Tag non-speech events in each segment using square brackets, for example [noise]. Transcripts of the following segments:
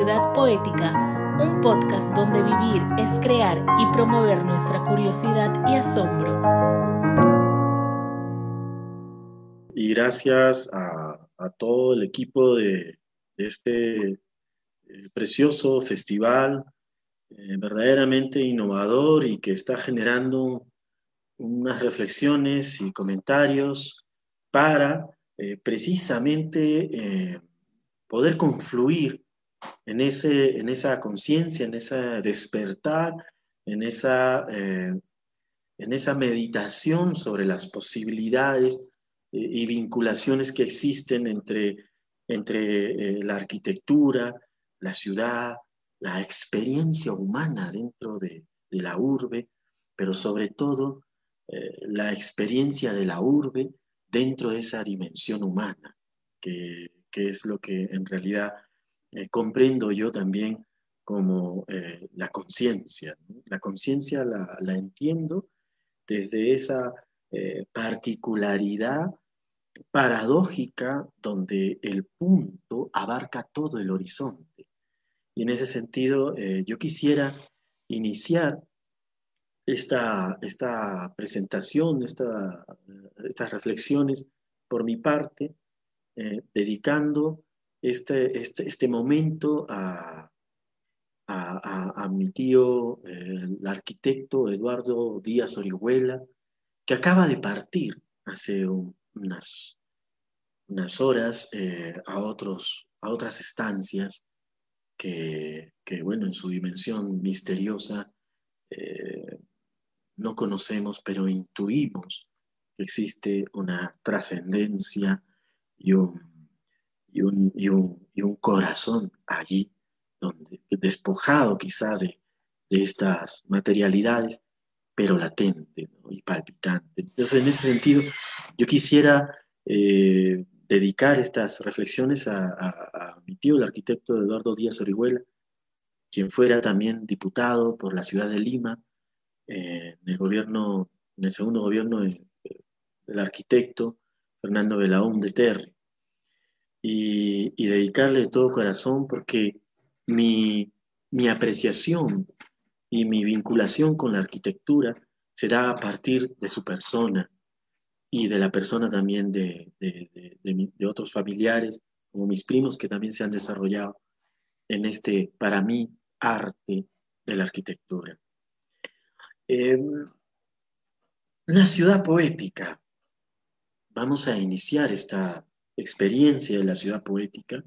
Poética, un podcast donde vivir es crear y promover nuestra curiosidad y asombro. Y gracias a, todo el equipo de, este eh, precioso festival, eh, verdaderamente innovador y que está generando unas reflexiones y comentarios para eh, precisamente poder confluir en, ese, en esa conciencia, en ese despertar, en esa, eh, en esa meditación sobre las posibilidades eh, y vinculaciones que existen entre, entre eh, la arquitectura, la ciudad, la experiencia humana dentro de, de la urbe, pero sobre todo la experiencia de la urbe dentro de esa dimensión humana que, que es lo que en realidad eh, comprendo yo también como eh, la conciencia. La conciencia la, entiendo desde esa eh, particularidad paradójica donde el punto abarca todo el horizonte. Y en ese sentido, yo quisiera iniciar esta, esta presentación, esta, estas reflexiones por mi parte, dedicando este, este, este, momento a, a, mi tío, el arquitecto Eduardo Díaz Orihuela, que acaba de partir hace unas, unas horas eh, a, otros, a otras estancias que, que, bueno, en su dimensión misteriosa eh, no conocemos, pero intuimos que existe una trascendencia y un, y un, y un, y un corazón allí, donde, despojado quizá de, de estas materialidades, pero latente y palpitante. Entonces, en ese sentido, yo quisiera eh, dedicar estas reflexiones a, mi tío, el arquitecto Eduardo Díaz Orihuela, quien fuera también diputado por la ciudad de Lima en el gobierno, en el segundo gobierno del arquitecto Fernando Belaún de Terry, y, dedicarle de todo corazón porque mi, apreciación y mi vinculación con la arquitectura será a partir de su persona y de la persona también de, otros familiares, como mis primos que también se han desarrollado en este, para mí, arte de la arquitectura. Em, la ciudad poética vamos a iniciar esta experiencia de la ciudad poética.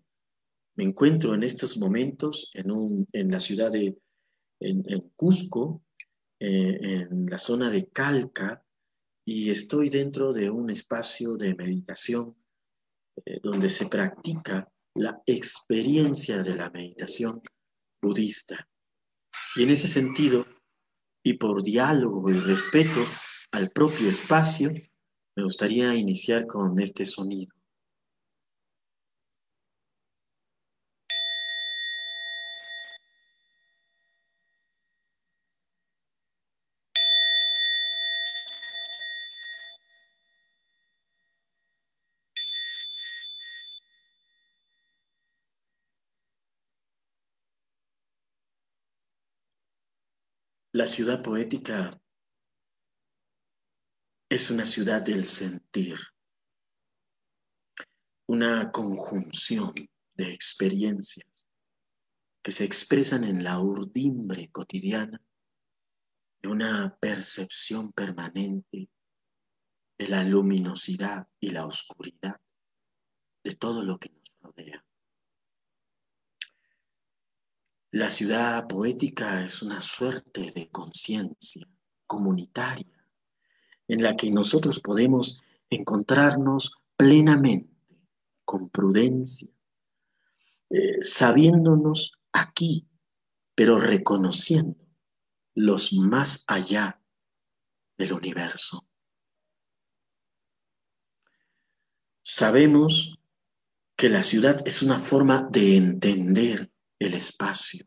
Me encuentro en estos momentos en, en la ciudad de en, Cusco, eh, en la zona de Calca, y estoy dentro de un espacio de meditación eh, donde se practica la experiencia de la meditación budista. Y en ese sentido, y por diálogo y respeto al propio espacio, me gustaría iniciar con este sonido. La ciudad poética es una ciudad del sentir, una conjunción de experiencias que se expresan en la urdimbre cotidiana de una percepción permanente de la luminosidad y la oscuridad de todo lo que nos rodea. La ciudad poética es una suerte de conciencia comunitaria en la que nosotros podemos encontrarnos plenamente, con prudencia, eh, sabiéndonos aquí, pero reconociendo los más allá del universo. Sabemos que la ciudad es una forma de entender el espacio,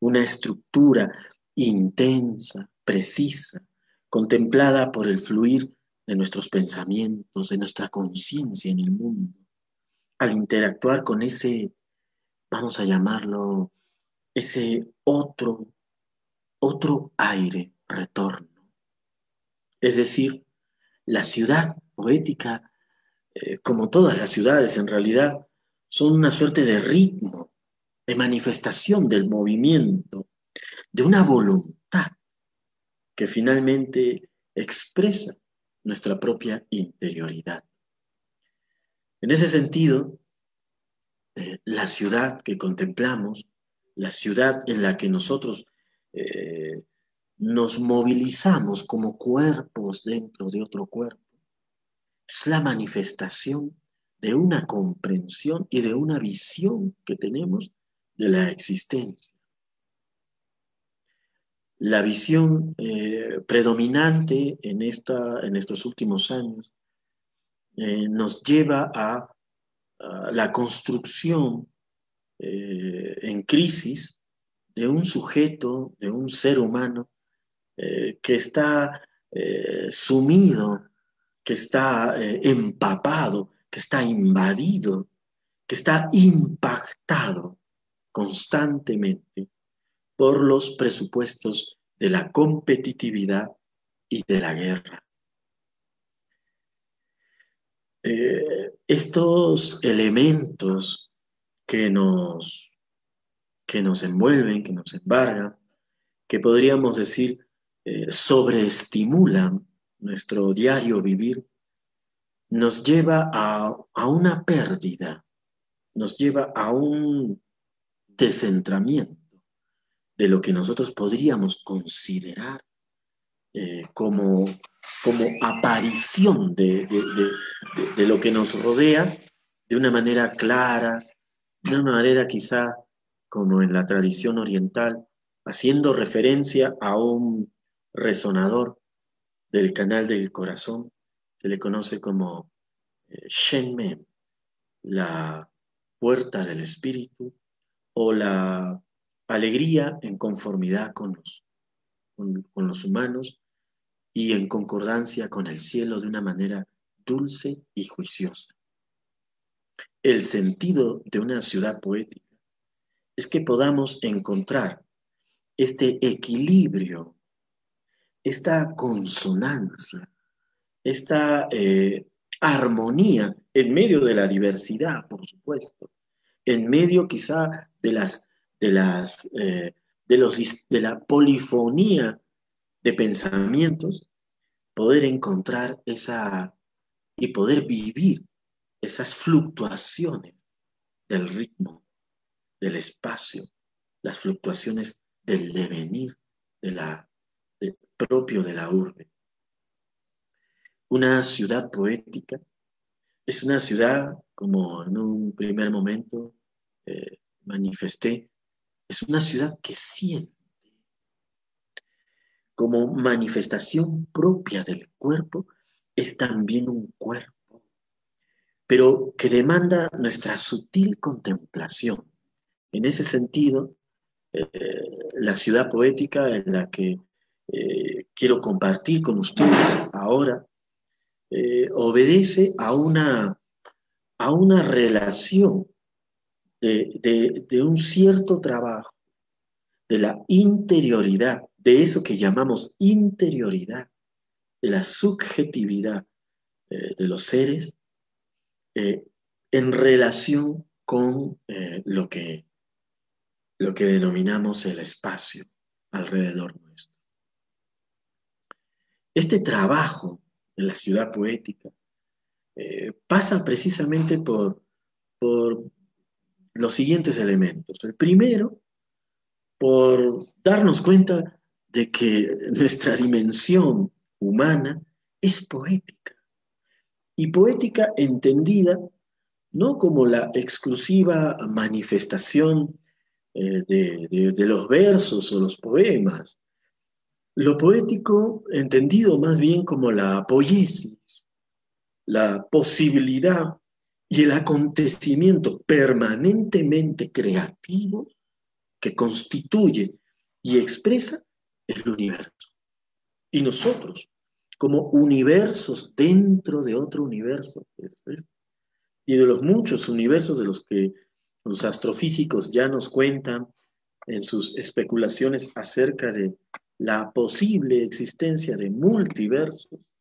una estructura intensa, precisa, contemplada por el fluir de nuestros pensamientos, de nuestra conciencia en el mundo, al interactuar con ese vamos a llamarlo, ese otro, otro aire retorno. Es decir, la ciudad poética, eh, como todas las ciudades en realidad, son una suerte de ritmo, de manifestación del movimiento, de una voluntad que finalmente expresa nuestra propia interioridad. En ese sentido, eh, la ciudad que contemplamos, la ciudad en la que nosotros eh, nos movilizamos como cuerpos dentro de otro cuerpo, es la manifestación de una comprensión y de una visión que tenemos de la existencia. La visión eh, predominante en, esta, en estos últimos años nos lleva a la construcción eh, en crisis de un sujeto, de un ser humano eh, que está eh, sumido, que está empapado, que está invadido, que está impactado constantemente por los presupuestos de la competitividad y de la guerra. Eh, estos elementos que nos, que nos envuelven, que nos embargan, que podríamos decir eh, sobreestimulan nuestro diario vivir, nos lleva a, una pérdida, nos lleva a un descentramiento de lo que nosotros podríamos considerar eh, como como aparición de, lo que nos rodea de una manera clara, de una manera quizá como en la tradición oriental, haciendo referencia a un resonador del canal del corazón, se le conoce como eh, Shenmen, la puerta del espíritu o la alegría en conformidad con los, con los humanos y en concordancia con el cielo de una manera dulce y juiciosa. El sentido de una ciudad poética es que podamos encontrar este equilibrio, esta consonancia, esta eh, armonía en medio de la diversidad, por supuesto, en medio quizá de las de las eh, de los de la polifonía de pensamientos, poder encontrar esa y poder vivir esas fluctuaciones del ritmo, del espacio, las fluctuaciones del devenir de la, propio de la urbe. Una ciudad poética es una ciudad, como en un primer momento eh, manifesté, es una ciudad que siente como manifestación propia del cuerpo, es también un cuerpo, pero que demanda nuestra sutil contemplación. En ese sentido, eh, la ciudad poética en la que eh, quiero compartir con ustedes ahora obedece a una, a una relación de, de un cierto trabajo, de la interioridad de eso que llamamos interioridad, de la subjetividad eh, de los seres eh, en relación con eh, lo, que, lo que denominamos el espacio alrededor nuestro. Este trabajo en la ciudad poética pasa precisamente por, por los siguientes elementos. El primero, por darnos cuenta de que nuestra dimensión humana es poética. Y poética entendida no como la exclusiva manifestación eh, de, los versos o los poemas, lo poético entendido más bien como la poiesis, la posibilidad y el acontecimiento permanentemente creativo que constituye y expresa el universo. Y nosotros, como universos dentro de otro universo, y de los muchos universos de los que Los astrofísicos ya nos cuentan en sus especulaciones acerca de la posible existencia de multiversos,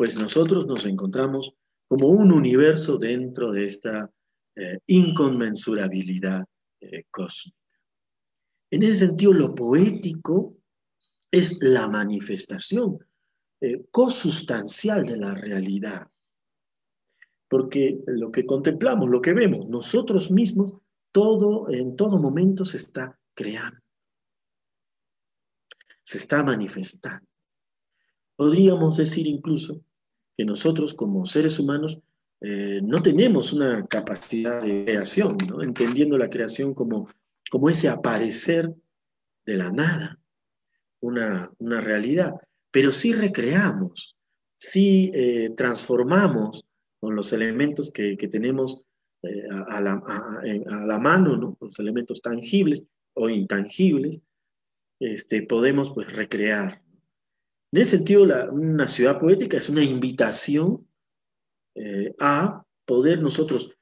pues nosotros nos encontramos como un universo dentro de esta eh, inconmensurabilidad eh, cósmica. En ese sentido, lo poético es la manifestación eh, cosustancial de la realidad. Porque lo que contemplamos, lo que vemos, nosotros mismos, todo, en todo momento se está creando, se está manifestando. Podríamos decir incluso que nosotros como seres humanos eh, no tenemos una capacidad de creación, entendiendo la creación como, como ese aparecer de la nada, una, realidad, pero sí recreamos, sí eh, transformamos con los elementos que, tenemos eh, a, la, mano, los elementos tangibles o intangibles, este, podemos pues recrear. En ese sentido, una ciudad poética es una invitación eh, a poder nosotros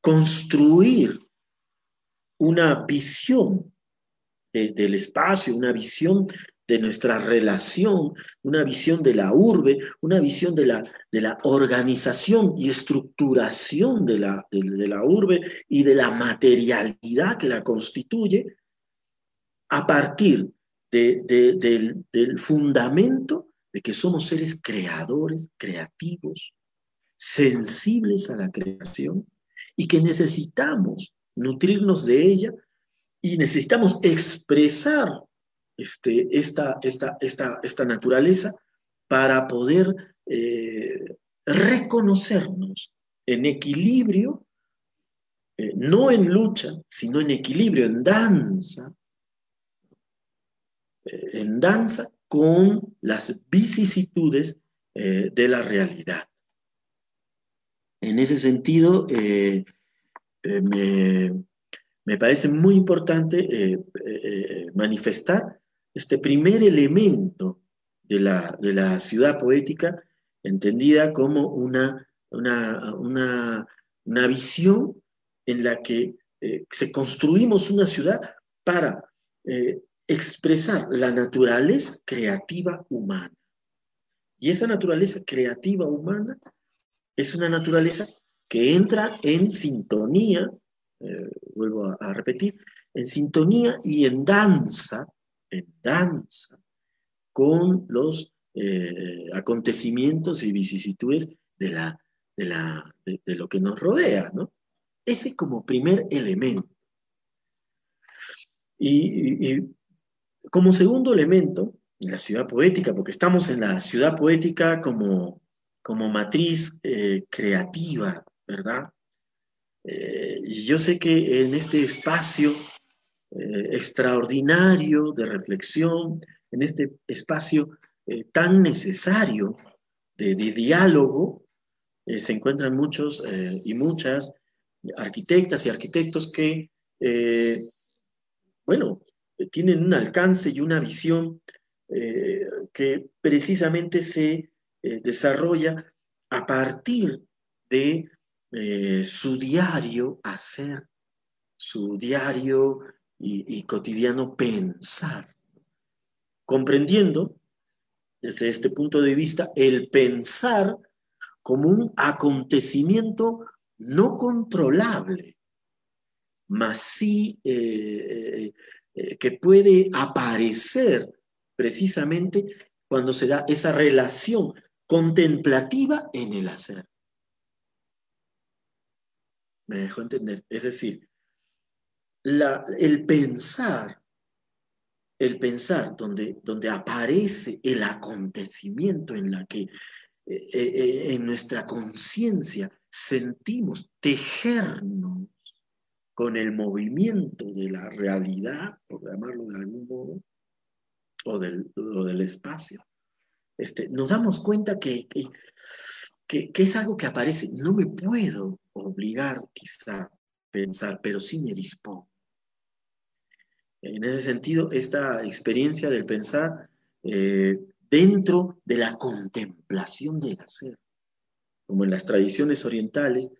construir una visión del espacio, una visión de nuestra relación, una visión de la urbe, una visión de la, de la organización y estructuración de la, de, la urbe y de la materialidad que la constituye a partir del, fundamento de que somos seres creadores, creativos, sensibles a la creación y que necesitamos nutrirnos de ella y necesitamos expresar este, esta, naturaleza para poder eh, reconocernos en equilibrio, eh, no en lucha, sino en equilibrio, en danza, en danza con las vicisitudes de la realidad. En ese sentido, me, me, parece muy importante manifestar este primer elemento de la, de la ciudad poética, entendida como una, una, una, visión en la que eh, se construimos una ciudad para eh, expresar la naturaleza creativa humana. Y esa naturaleza creativa humana es una naturaleza que entra en sintonía, eh, vuelvo a, repetir, en sintonía y en danza en danza con los eh, acontecimientos y vicisitudes de, la, de, la, de, lo que nos rodea, ¿no? Ese como primer elemento. Y, como segundo elemento, la ciudad poética, porque estamos en la ciudad poética como, como matriz eh, creativa, ¿verdad? Eh, yo sé que en este espacio eh, extraordinario de reflexión, en este espacio tan necesario de, diálogo, se encuentran muchos y muchas arquitectas y arquitectos que, bueno, tienen un alcance y una visión que precisamente se desarrolla a partir de su diario hacer, su diario y, cotidiano pensar, comprendiendo desde este punto de vista el pensar como un acontecimiento no controlable, mas sí eh, eh, que puede aparecer precisamente cuando se da esa relación contemplativa en el hacer. ¿Me dejo entender? Es decir, el pensar, el pensar donde, donde aparece el acontecimiento en la que eh, eh, en nuestra conciencia sentimos tejernos con el movimiento de la realidad, por llamarlo de algún modo, o del, del espacio, este, nos damos cuenta que, que, que, es algo que aparece. No me puedo obligar quizá a pensar, pero sí me dispongo. En ese sentido, esta experiencia del pensar eh, dentro de la contemplación del hacer, como en las tradiciones orientales,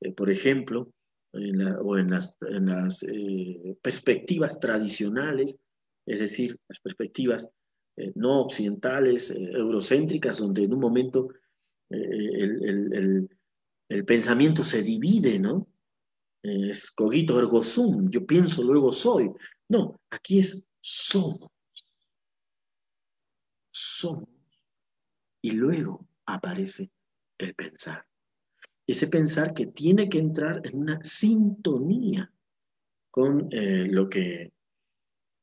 eh, por ejemplo, o en las, eh, perspectivas tradicionales, es decir, las perspectivas eh, no occidentales, eh, eurocéntricas, donde en un momento el, pensamiento se divide, ¿no? Es cogito ergo sum, yo pienso, luego soy. No, aquí es somos. Somos. Y luego aparece el pensar ese pensar que tiene que entrar en una sintonía con eh, lo, que,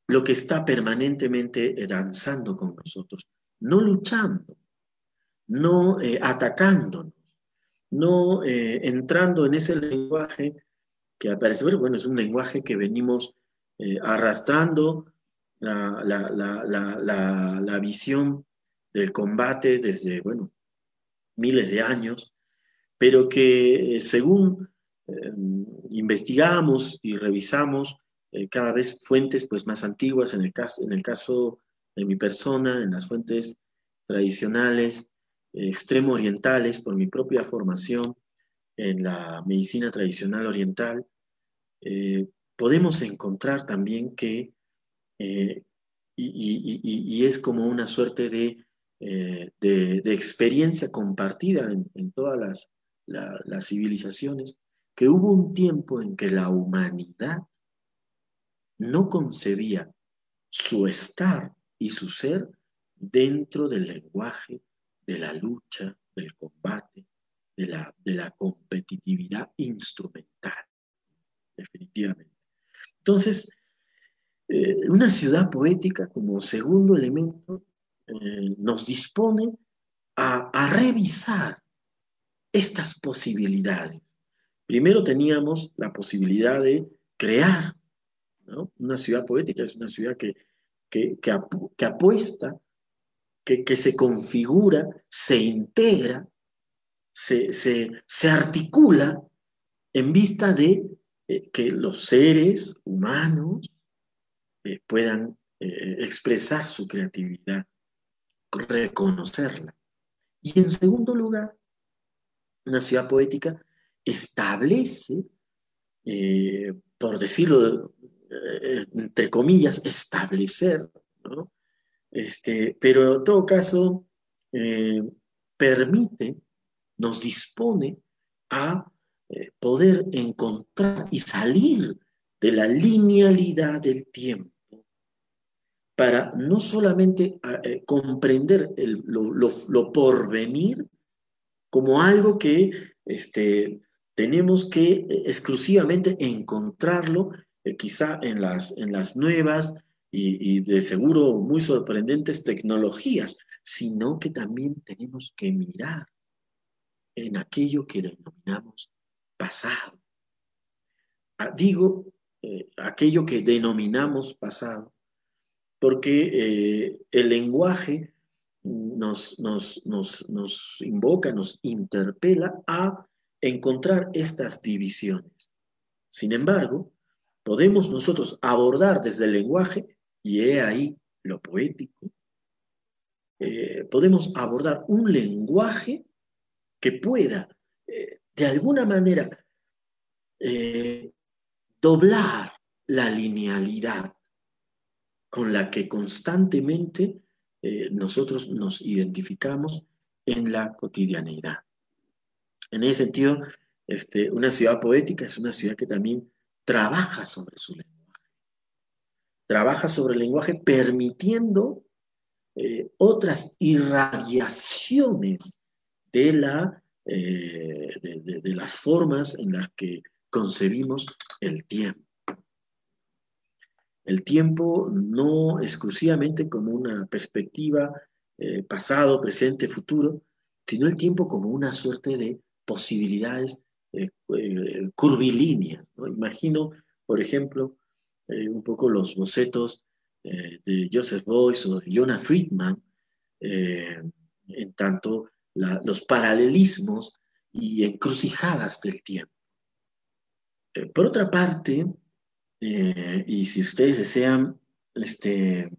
lo que está permanentemente eh, danzando con nosotros, no luchando, no eh, atacándonos, no entrando en ese lenguaje que aparece, bueno, es un lenguaje que venimos arrastrando la, la visión del combate desde, bueno, miles de años, pero que eh, según eh, investigamos y revisamos eh, cada vez fuentes pues, más antiguas, en el, caso, en el caso de mi persona, en las fuentes tradicionales, extremo orientales, por mi propia formación en la medicina tradicional oriental, podemos encontrar también que, y, es como una suerte de, de, experiencia compartida en todas las las civilizaciones, que hubo un tiempo en que la humanidad no concebía su estar y su ser dentro del lenguaje, de la lucha, del combate, de la, de la competitividad instrumental, definitivamente. Entonces, eh, una ciudad poética como segundo elemento eh, nos dispone a, a revisar estas posibilidades. Primero teníamos la posibilidad de crear una ciudad poética, es una ciudad que, que, apuesta, que, se configura, se integra, se, articula en vista de eh, que los seres humanos eh, puedan eh, expresar su creatividad, reconocerla. Y en segundo lugar, una ciudad poética establece, eh, por decirlo eh, entre comillas, establecer, este, pero en todo caso eh, permite, nos dispone a poder encontrar y salir de la linealidad del tiempo para no solamente comprender lo, lo porvenir, como algo que este, tenemos que eh, exclusivamente encontrarlo eh, quizá en las, en las nuevas y, de seguro muy sorprendentes tecnologías, sino que también tenemos que mirar en aquello que denominamos pasado. Ah, digo eh, aquello que denominamos pasado, porque el lenguaje nos, nos, invoca, nos interpela a encontrar estas divisiones. Sin embargo, podemos nosotros abordar desde el lenguaje, y he ahí lo poético, eh, podemos abordar un lenguaje que pueda, eh, de alguna manera, eh, doblar la linealidad con la que constantemente eh, nosotros nos identificamos en la cotidianeidad. En ese sentido, este, una ciudad poética es una ciudad que también trabaja sobre su lenguaje. Trabaja sobre el lenguaje permitiendo eh, otras irradiaciones eh, de las formas en las que concebimos el tiempo el tiempo no exclusivamente como una perspectiva eh, pasado, presente, futuro, sino el tiempo como una suerte de posibilidades eh, eh, curvilíneas. Imagino, por ejemplo, un poco los bocetos de Joseph Boyce o de Jonah Friedman, en tanto los paralelismos y encrucijadas del tiempo. por otra parte, eh, y si ustedes desean, este,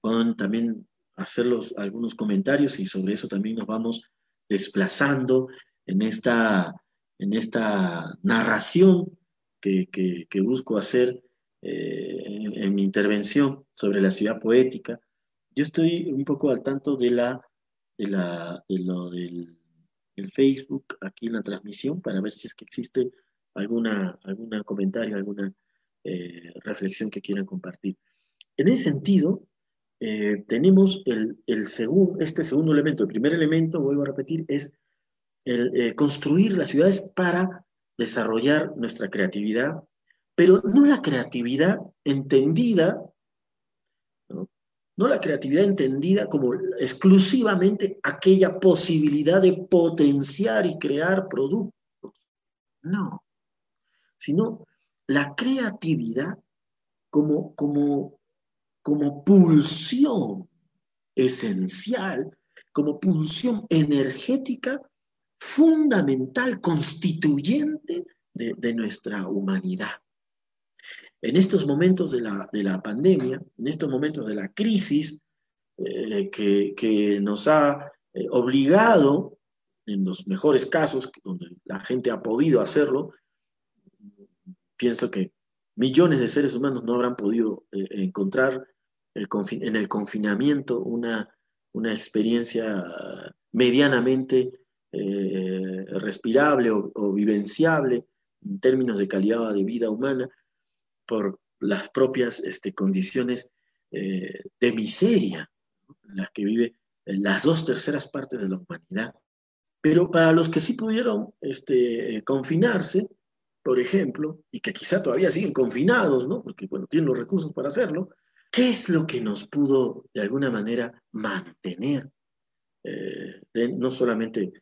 pueden también hacer algunos comentarios y sobre eso también nos vamos desplazando en esta, en esta narración que, busco hacer eh, en, mi intervención sobre la ciudad poética, yo estoy un poco al tanto de, la, de, la, lo del, Facebook aquí en la transmisión para ver si es que existe alguna, algún comentario, alguna eh, reflexión que quieran compartir. En ese sentido, eh, tenemos el, el este segundo elemento. El primer elemento, vuelvo a repetir, es eh, construir las ciudades para desarrollar nuestra creatividad, pero no la creatividad entendida, ¿no? no la creatividad entendida como exclusivamente aquella posibilidad de potenciar y crear productos, no, sino la creatividad como, como como pulsión esencial, como pulsión energética fundamental, constituyente de, nuestra humanidad. En estos momentos de la, pandemia, en estos momentos de la crisis eh, que, nos ha eh, obligado, en los mejores casos, donde la gente ha podido hacerlo, pienso que millones de seres humanos no habrán podido eh, encontrar en el confinamiento una, una experiencia medianamente eh, respirable o, vivenciable en términos de calidad de vida humana por las propias este, condiciones eh, de miseria en las que vive las dos terceras partes de la humanidad. Pero para los que sí pudieron este, confinarse, por ejemplo, y que quizá todavía siguen confinados, ¿no? Porque, bueno, tienen los recursos para hacerlo, ¿qué es lo que nos pudo, de alguna manera, mantener? Eh, no solamente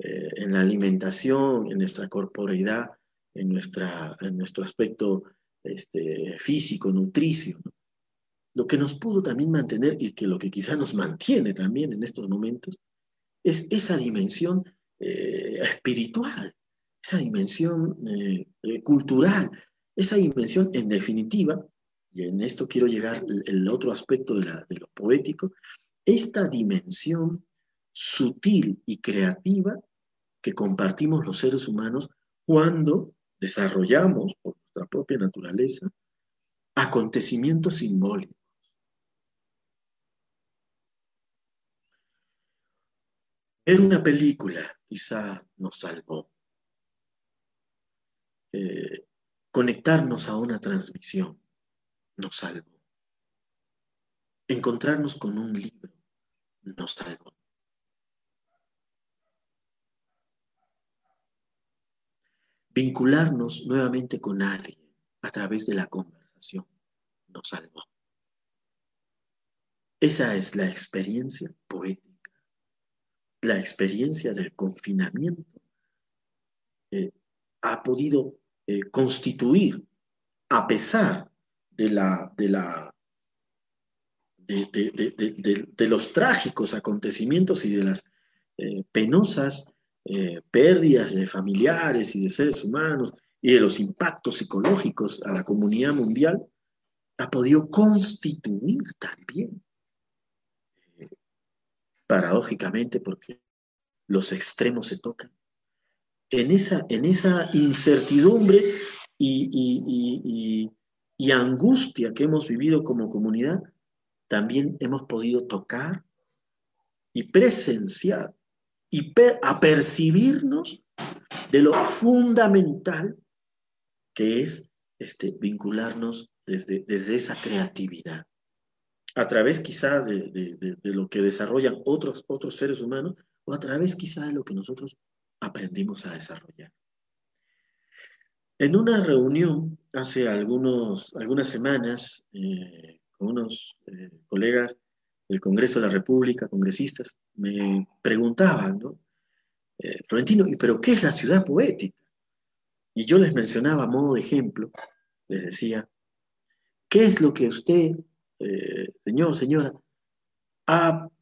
eh, en la alimentación, en nuestra corporeidad, en, nuestra, en nuestro aspecto este, físico, nutricio, Lo que nos pudo también mantener y que lo que quizá nos mantiene también en estos momentos es esa dimensión eh, espiritual esa dimensión eh, eh, cultural, esa dimensión en definitiva, y en esto quiero llegar el otro aspecto de, lo poético, esta dimensión sutil y creativa que compartimos los seres humanos cuando desarrollamos por nuestra propia naturaleza acontecimientos simbólicos. Ver una película quizá nos salvó. Eh, conectarnos a una transmisión nos salvó. Encontrarnos con un libro nos salvó. Vincularnos nuevamente con alguien a través de la conversación nos salvó. Esa es la experiencia poética, la experiencia del confinamiento. Eh, ha podido eh, constituir, a pesar de, la, de, la, de, los trágicos acontecimientos y de las eh, penosas eh, pérdidas de familiares y de seres humanos y de los impactos psicológicos a la comunidad mundial, ha podido constituir también, paradójicamente, porque los extremos se tocan, en esa, en esa incertidumbre y, angustia que hemos vivido como comunidad, también hemos podido tocar y presenciar y apercibirnos de lo fundamental que es este, vincularnos desde, desde esa creatividad, a través quizá de, de, lo que desarrollan otros, otros seres humanos o a través quizá de lo que nosotros aprendimos a desarrollar. En una reunión hace algunas semanas eh, con unos eh, colegas del Congreso de la República, congresistas, me preguntaban, ¿no? Eh, Florentino, ¿pero qué es la ciudad poética? Y yo les mencionaba a modo de ejemplo, les decía, ¿qué es lo que usted, señor, señora,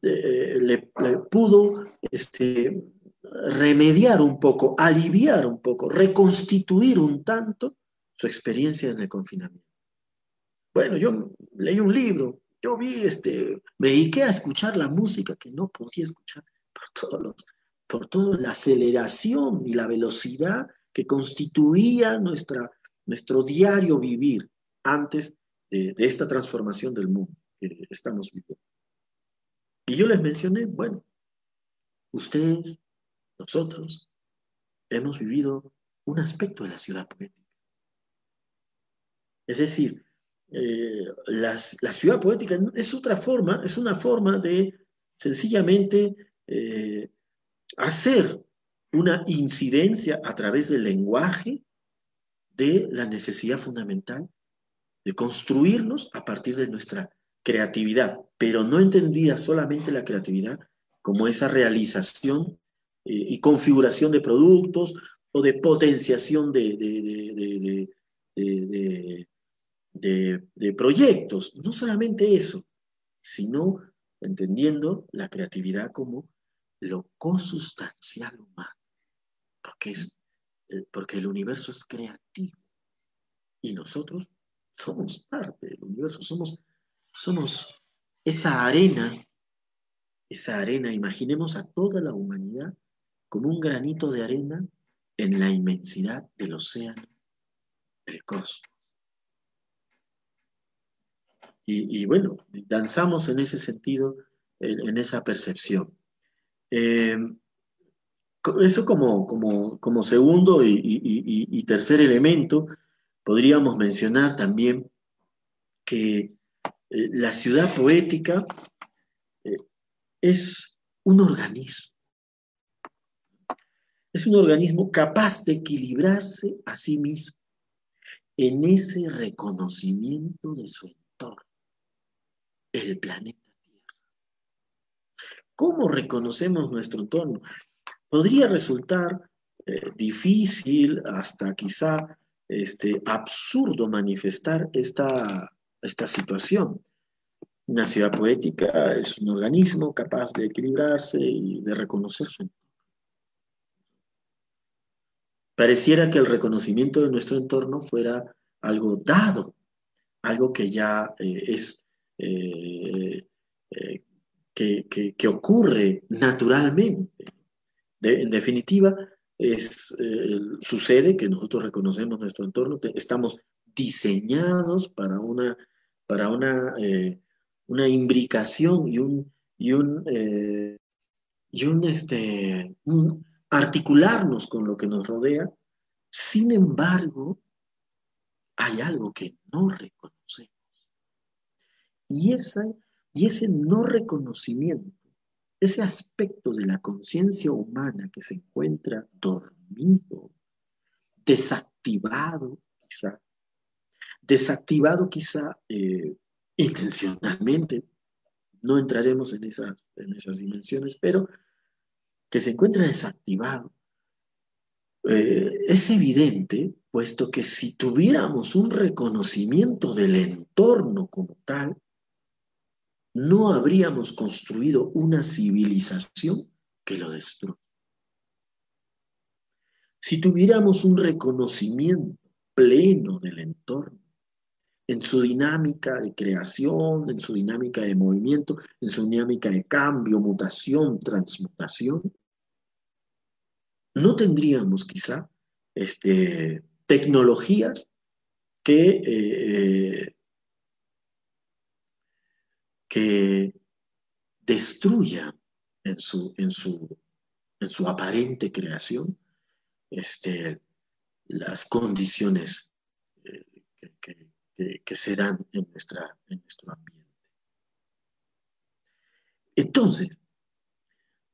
le, le, pudo este, remediar un poco, aliviar un poco, reconstituir un tanto su experiencia en el confinamiento. Bueno, yo leí un libro, yo vi, este, me dediqué a escuchar la música que no podía escuchar por todos los, por toda la aceleración y la velocidad que constituía nuestra, nuestro diario vivir antes de, de esta transformación del mundo que estamos viviendo. Y yo les mencioné, bueno, ustedes, nosotros, hemos vivido un aspecto de la ciudad poética. Es decir, eh, la ciudad poética es otra forma, es una forma de sencillamente eh, hacer una incidencia a través del lenguaje de la necesidad fundamental de construirnos a partir de nuestra creatividad, pero no entendida solamente la creatividad como esa realización y configuración de productos o de potenciación de, de, de, proyectos. No solamente eso, sino entendiendo la creatividad como lo cosustancial humano, porque, es, eh, porque el universo es creativo y nosotros somos parte del universo, somos, somos esa arena, esa arena, imaginemos a toda la humanidad como un granito de arena en la inmensidad del océano, del cosmos. Y, bueno, danzamos en ese sentido, en, esa percepción. Eh, eso como segundo y, tercer elemento, podríamos mencionar también que eh, la ciudad poética eh, es un organismo. Es un organismo capaz de equilibrarse a sí mismo en ese reconocimiento de su entorno el planeta Tierra. ¿Cómo reconocemos nuestro entorno? Podría resultar eh, difícil, hasta quizá este, absurdo manifestar esta, esta situación. Una ciudad poética es un organismo capaz de equilibrarse y de reconocer su entorno. Pareciera que el reconocimiento de nuestro entorno fuera algo dado, algo que ya eh, es eh, eh, que, ocurre naturalmente. en definitiva, es, sucede que nosotros reconocemos nuestro entorno, estamos diseñados para una, para una, una imbricación y un, y un, y un, este, articularnos con lo que nos rodea. Sin embargo, hay algo que no reconocemos. Y, y ese no reconocimiento, ese aspecto de la conciencia humana que se encuentra dormido, desactivado quizá, desactivado quizá eh, intencionalmente, no entraremos en esas, en esas dimensiones, pero que se encuentra desactivado, eh, es evidente, puesto que si tuviéramos un reconocimiento del entorno como tal, no habríamos construido una civilización que lo destruya. Si tuviéramos un reconocimiento pleno del entorno, en su dinámica de creación, en su dinámica de movimiento, en su dinámica de cambio, mutación, transmutación, no tendríamos quizá este, tecnologías que eh, que destruya en su, en su, en su aparente creación este, las condiciones eh, que, se dan en, nuestra, en nuestro ambiente. Entonces,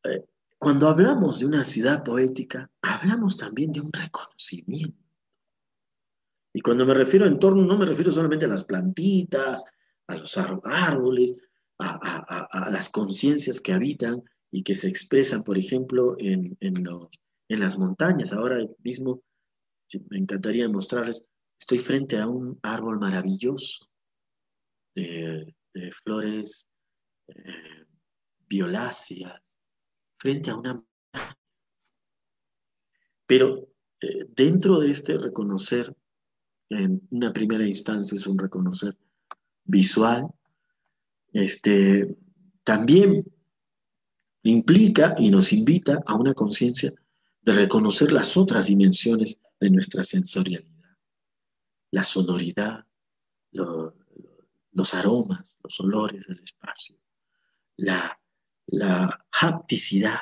eh, cuando hablamos de una ciudad poética, hablamos también de un reconocimiento. Y cuando me refiero a entorno, no me refiero solamente a las plantitas, a los árboles, a, las conciencias que habitan y que se expresan, por ejemplo, en, las montañas. Ahora mismo me encantaría mostrarles, estoy frente a un árbol maravilloso de, flores eh, violáceas, frente a una Pero eh, dentro de este reconocer, en una primera instancia es un reconocer visual, este, también implica y nos invita a una conciencia de reconocer las otras dimensiones de nuestra sensorialidad, la sonoridad, los aromas, los olores del espacio, la, la hapticidad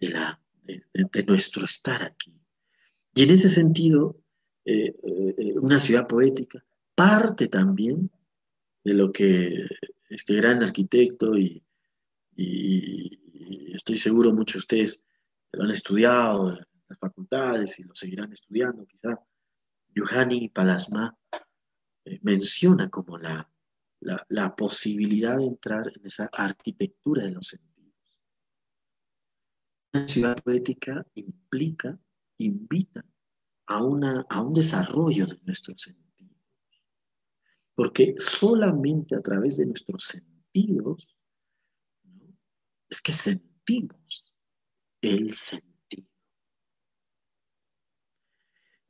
de, la, de, nuestro estar aquí. Y en ese sentido, eh, eh, una ciudad poética parte también de lo que este gran arquitecto y, y estoy seguro muchos de ustedes lo han estudiado en las facultades y lo seguirán estudiando quizá, Yuhani Palasma eh, menciona como la, la, posibilidad de entrar en esa arquitectura de los sentidos. Una ciudad poética implica, invita a, una, a un desarrollo de nuestros sentidos. Porque solamente a través de nuestros sentidos es que sentimos el sentido.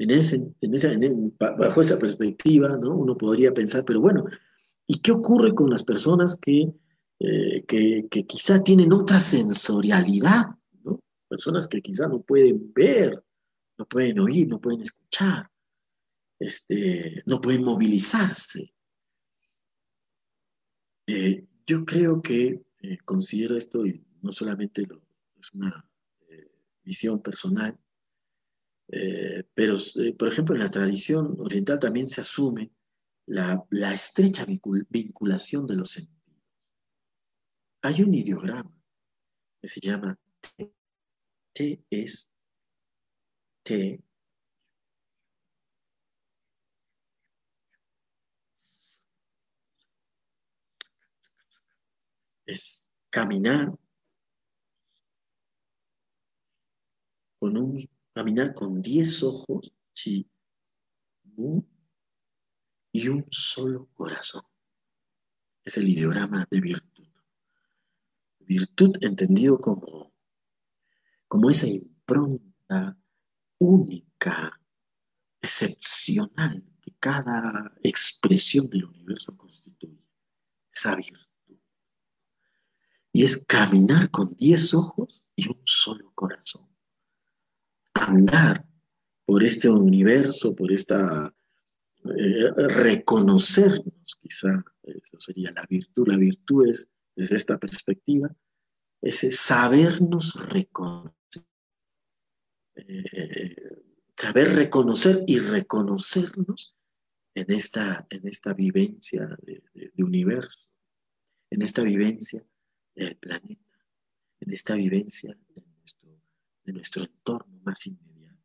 En ese, en esa, bajo esa perspectiva, ¿no? uno podría pensar, pero bueno, ¿y qué ocurre con las personas que, eh, que, que, quizá tienen otra sensorialidad? ¿no? Personas que quizá no pueden ver, no pueden oír, no pueden escuchar, este, no pueden movilizarse. Eh, yo creo que eh, considero esto, y no solamente es una visión personal, eh, pero, eh, por ejemplo, en la tradición oriental también se asume la, estrecha vinculación de los sentidos. Hay un ideograma que se llama T. T es T. Es caminar con un caminar con diez ojos, sí, y un solo corazón. Es el ideograma de virtud. Virtud entendido como, como esa impronta única, excepcional que cada expresión del universo constituye. Esa virtud. Y es caminar con diez ojos y un solo corazón andar por este universo, por esta eh, reconocernos, quizá eso sería la virtud. La virtud es, desde esta perspectiva, ese sabernos reconocer. Eh, saber reconocer y reconocernos en esta, en esta vivencia de, de universo, en esta vivencia del planeta, en esta vivencia de de nuestro entorno más inmediato.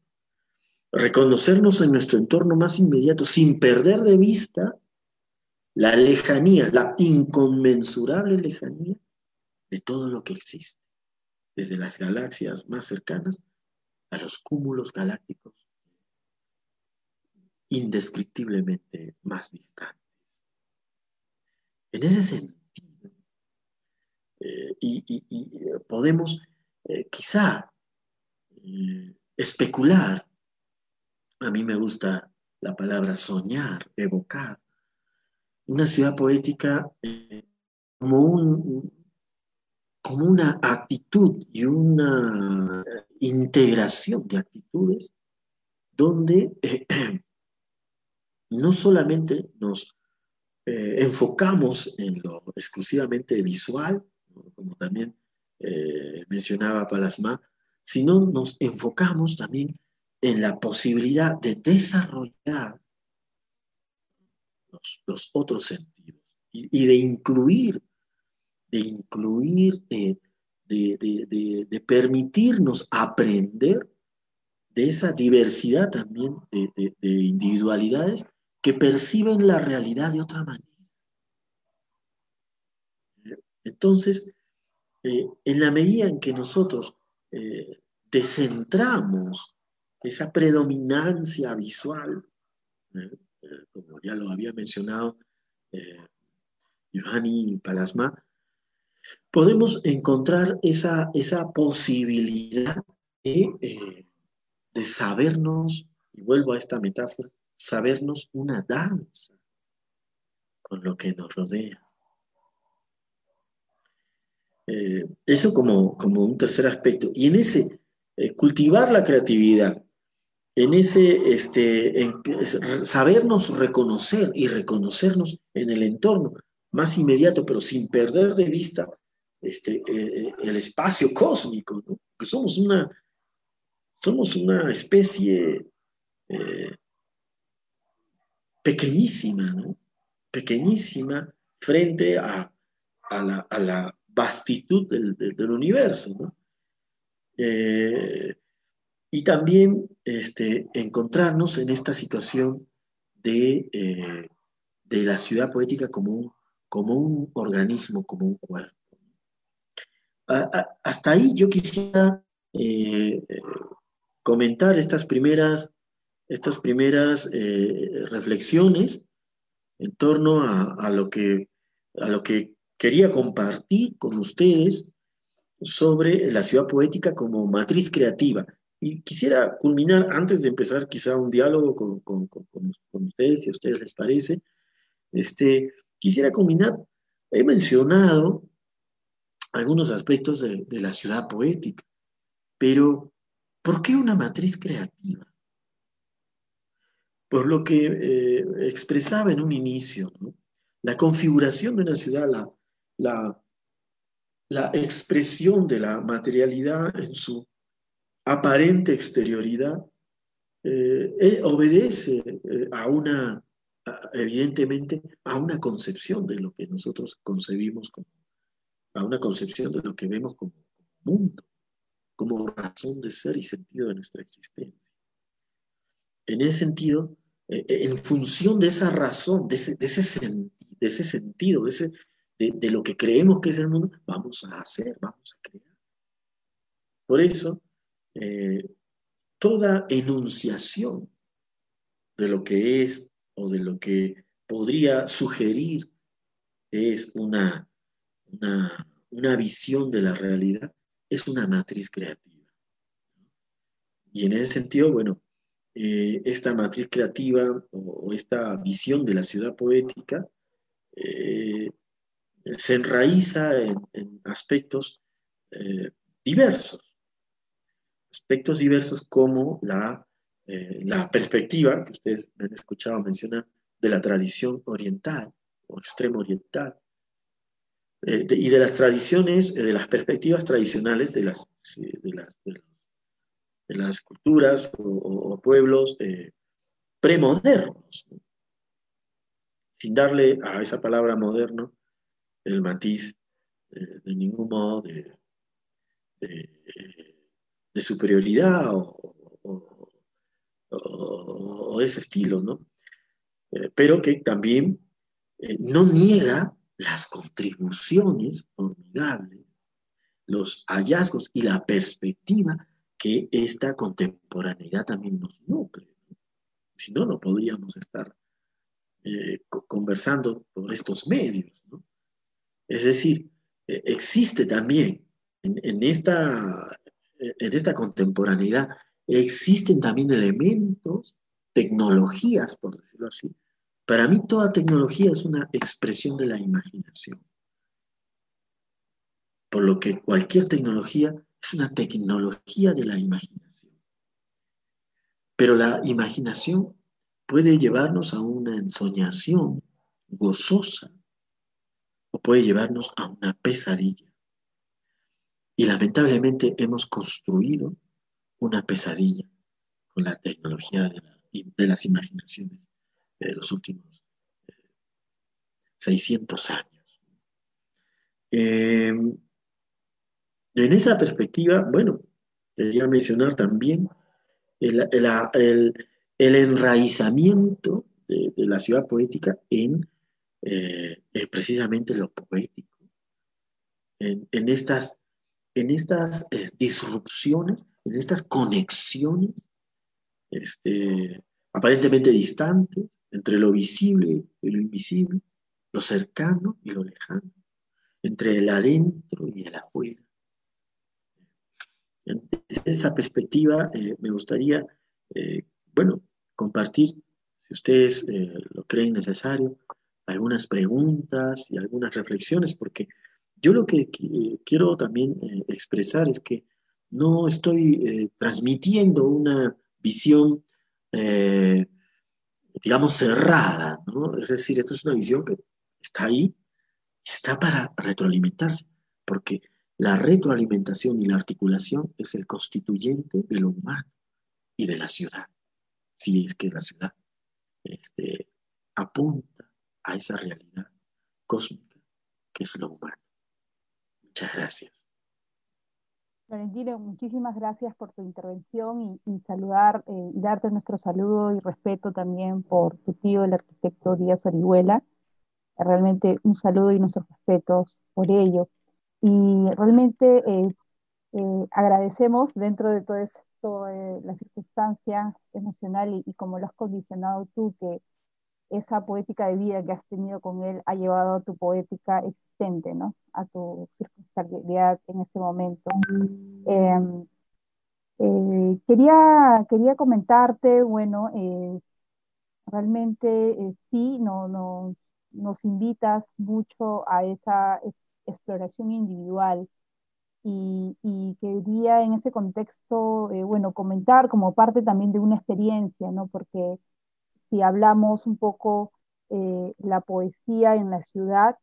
Reconocernos en nuestro entorno más inmediato sin perder de vista la lejanía, la inconmensurable lejanía de todo lo que existe, desde las galaxias más cercanas a los cúmulos galácticos indescriptiblemente más distantes. En ese sentido, eh, y, podemos eh, quizá eh, especular. A mí me gusta la palabra soñar, evocar. Una ciudad poética eh, como, un, como una actitud y una integración de actitudes donde [clears throat] no solamente nos eh, enfocamos en lo exclusivamente visual, como también mencionaba Palasma, sino nos enfocamos también en la posibilidad de desarrollar los, otros sentidos y, de incluir, de incluir, de, permitirnos aprender de esa diversidad también de, individualidades que perciben la realidad de otra manera. Entonces, eh, en la medida en que nosotros eh, descentramos esa predominancia visual, ¿eh? Eh, como ya lo había mencionado Johanny Palasma, podemos encontrar esa, esa posibilidad de, de sabernos, y vuelvo a esta metáfora, sabernos una danza con lo que nos rodea. Eh, eso como, como un tercer aspecto. Y en ese, eh, cultivar la creatividad en ese, este, sabernos reconocer y reconocernos en el entorno más inmediato, pero sin perder de vista este, eh, el espacio cósmico, ¿no? que somos una, somos una especie eh, pequeñísima, pequeñísima frente a, la, vastitud del, universo. ¿no? Eh, y también este, encontrarnos en esta situación de, eh, de la ciudad poética como un, como un organismo, como un cuerpo. hasta ahí yo quisiera eh, comentar estas primeras, estas primeras reflexiones en torno a, lo que, a lo que quería compartir con ustedes sobre la ciudad poética como matriz creativa. Y quisiera culminar, antes de empezar quizá un diálogo con, con, con, ustedes, si a ustedes les parece, este, quisiera culminar, he mencionado algunos aspectos de, la ciudad poética, pero ¿por qué una matriz creativa? Por lo que eh, expresaba en un inicio, la configuración de una ciudad, la, la, la expresión de la materialidad en su aparente exterioridad eh, eh, obedece eh, a una, evidentemente, a una concepción de lo que nosotros concebimos como, a una concepción de lo que vemos como, mundo, como razón de ser y sentido de nuestra existencia. En ese sentido, en función de esa razón, de ese, de de ese sentido, de, ese, de lo que creemos que es el mundo, vamos a hacer, vamos a crear. Por eso, eh, toda enunciación de lo que es o de lo que podría sugerir es una, una, visión de la realidad, es una matriz creativa. Y en ese sentido, bueno, eh, esta matriz creativa o, esta visión de la ciudad poética eh, se enraiza en, aspectos diversos. Aspectos diversos como la, eh, la perspectiva que ustedes han escuchado mencionar de la tradición oriental o extremo oriental eh, y de las tradiciones, eh, de las perspectivas tradicionales de las, de las, de las, culturas o, pueblos premodernos, sin darle a esa palabra moderno el matiz de ningún modo de superioridad o, ese estilo, ¿no? Eh, pero que también eh, no niega las contribuciones formidables, los hallazgos y la perspectiva que esta contemporaneidad también nos nutre. Si no, no podríamos estar eh, conversando por estos medios. ¿no? Es decir, existe también en, esta, en esta contemporaneidad existen también elementos, tecnologías, por decirlo así. Para mí toda tecnología es una expresión de la imaginación. Por lo que cualquier tecnología es una tecnología de la imaginación. Pero la imaginación puede llevarnos a una ensoñación gozosa o puede llevarnos a una pesadilla. Y lamentablemente hemos construido una pesadilla con la tecnología de, las imaginaciones de los últimos 600 eh, años. Em, en esa perspectiva, bueno, quería mencionar también el, enraizamiento de, la ciudad poética en eh, precisamente lo poético, en estas en estas eh, disrupciones, en estas conexiones este, aparentemente distantes entre lo visible y lo invisible, lo cercano y lo lejano, entre el adentro y el afuera. Desde esa perspectiva eh, me gustaría, eh, bueno, compartir, si ustedes lo creen necesario, algunas preguntas y algunas reflexiones, porque yo lo que quiero también eh, expresar es que no estoy eh, transmitiendo una visión eh, digamos, cerrada, ¿no? Es decir, esto es una visión que está ahí, está para retroalimentarse, porque la retroalimentación y la articulación es el constituyente de lo humano y de la ciudad, si es que la ciudad este, apunta a esa realidad cósmica que es lo humano. Muchas gracias. Valentino, muchísimas gracias por tu intervención y, saludar eh, y darte nuestro saludo y respeto también por tu tío, el arquitecto Díaz Orihuela. Realmente un saludo y nuestros respetos por ello. Y realmente eh, eh, agradecemos dentro de todo esto, la circunstancia emocional y, y como lo has condicionado tú, que esa poética de vida que has tenido con él ha llevado a tu poética existente, ¿no? A tu circunstancialidad en este momento. Em, eh, quería, quería comentarte, bueno, eh, realmente eh, sí, no, no, nos invitas mucho a esa exploración individual y, y, quería en ese contexto, bueno, comentar como parte también de una experiencia, ¿no? Porque si hablamos un poco eh, la poesía en la ciudad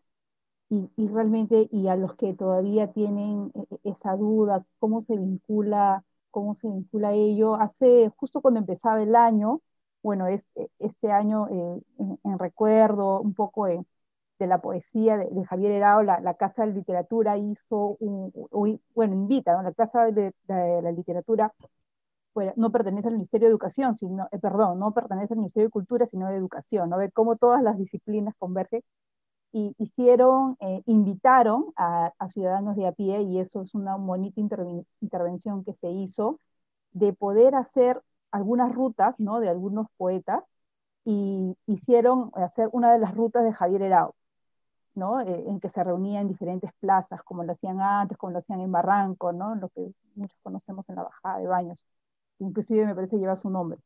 y, realmente, y a los que todavía tienen eh, eh, esa duda, cómo se vincula, cómo se vincula ello, hace, justo cuando empezaba el año, bueno, es, este año en, recuerdo un poco de la poesía de, Javier Herao, la, Casa de Literatura hizo, un, bueno, invita, la Casa de, de la Literatura no pertenece al Ministerio de Educación, sino, eh, perdón, no pertenece al Ministerio de Cultura, sino de Educación, ¿no? Ve cómo todas las disciplinas convergen y hicieron, eh, invitaron a, ciudadanos de a pie, y eso es una bonita intervención que se hizo, de poder hacer algunas rutas, ¿no? De algunos poetas, y hicieron hacer una de las rutas de Javier Herao, ¿no? Eh, en que se reunía en diferentes plazas, como lo hacían antes, como lo hacían en Barranco, ¿no? Lo que muchos conocemos en la Bajada de Baños inclusive me parece lleva su nombre.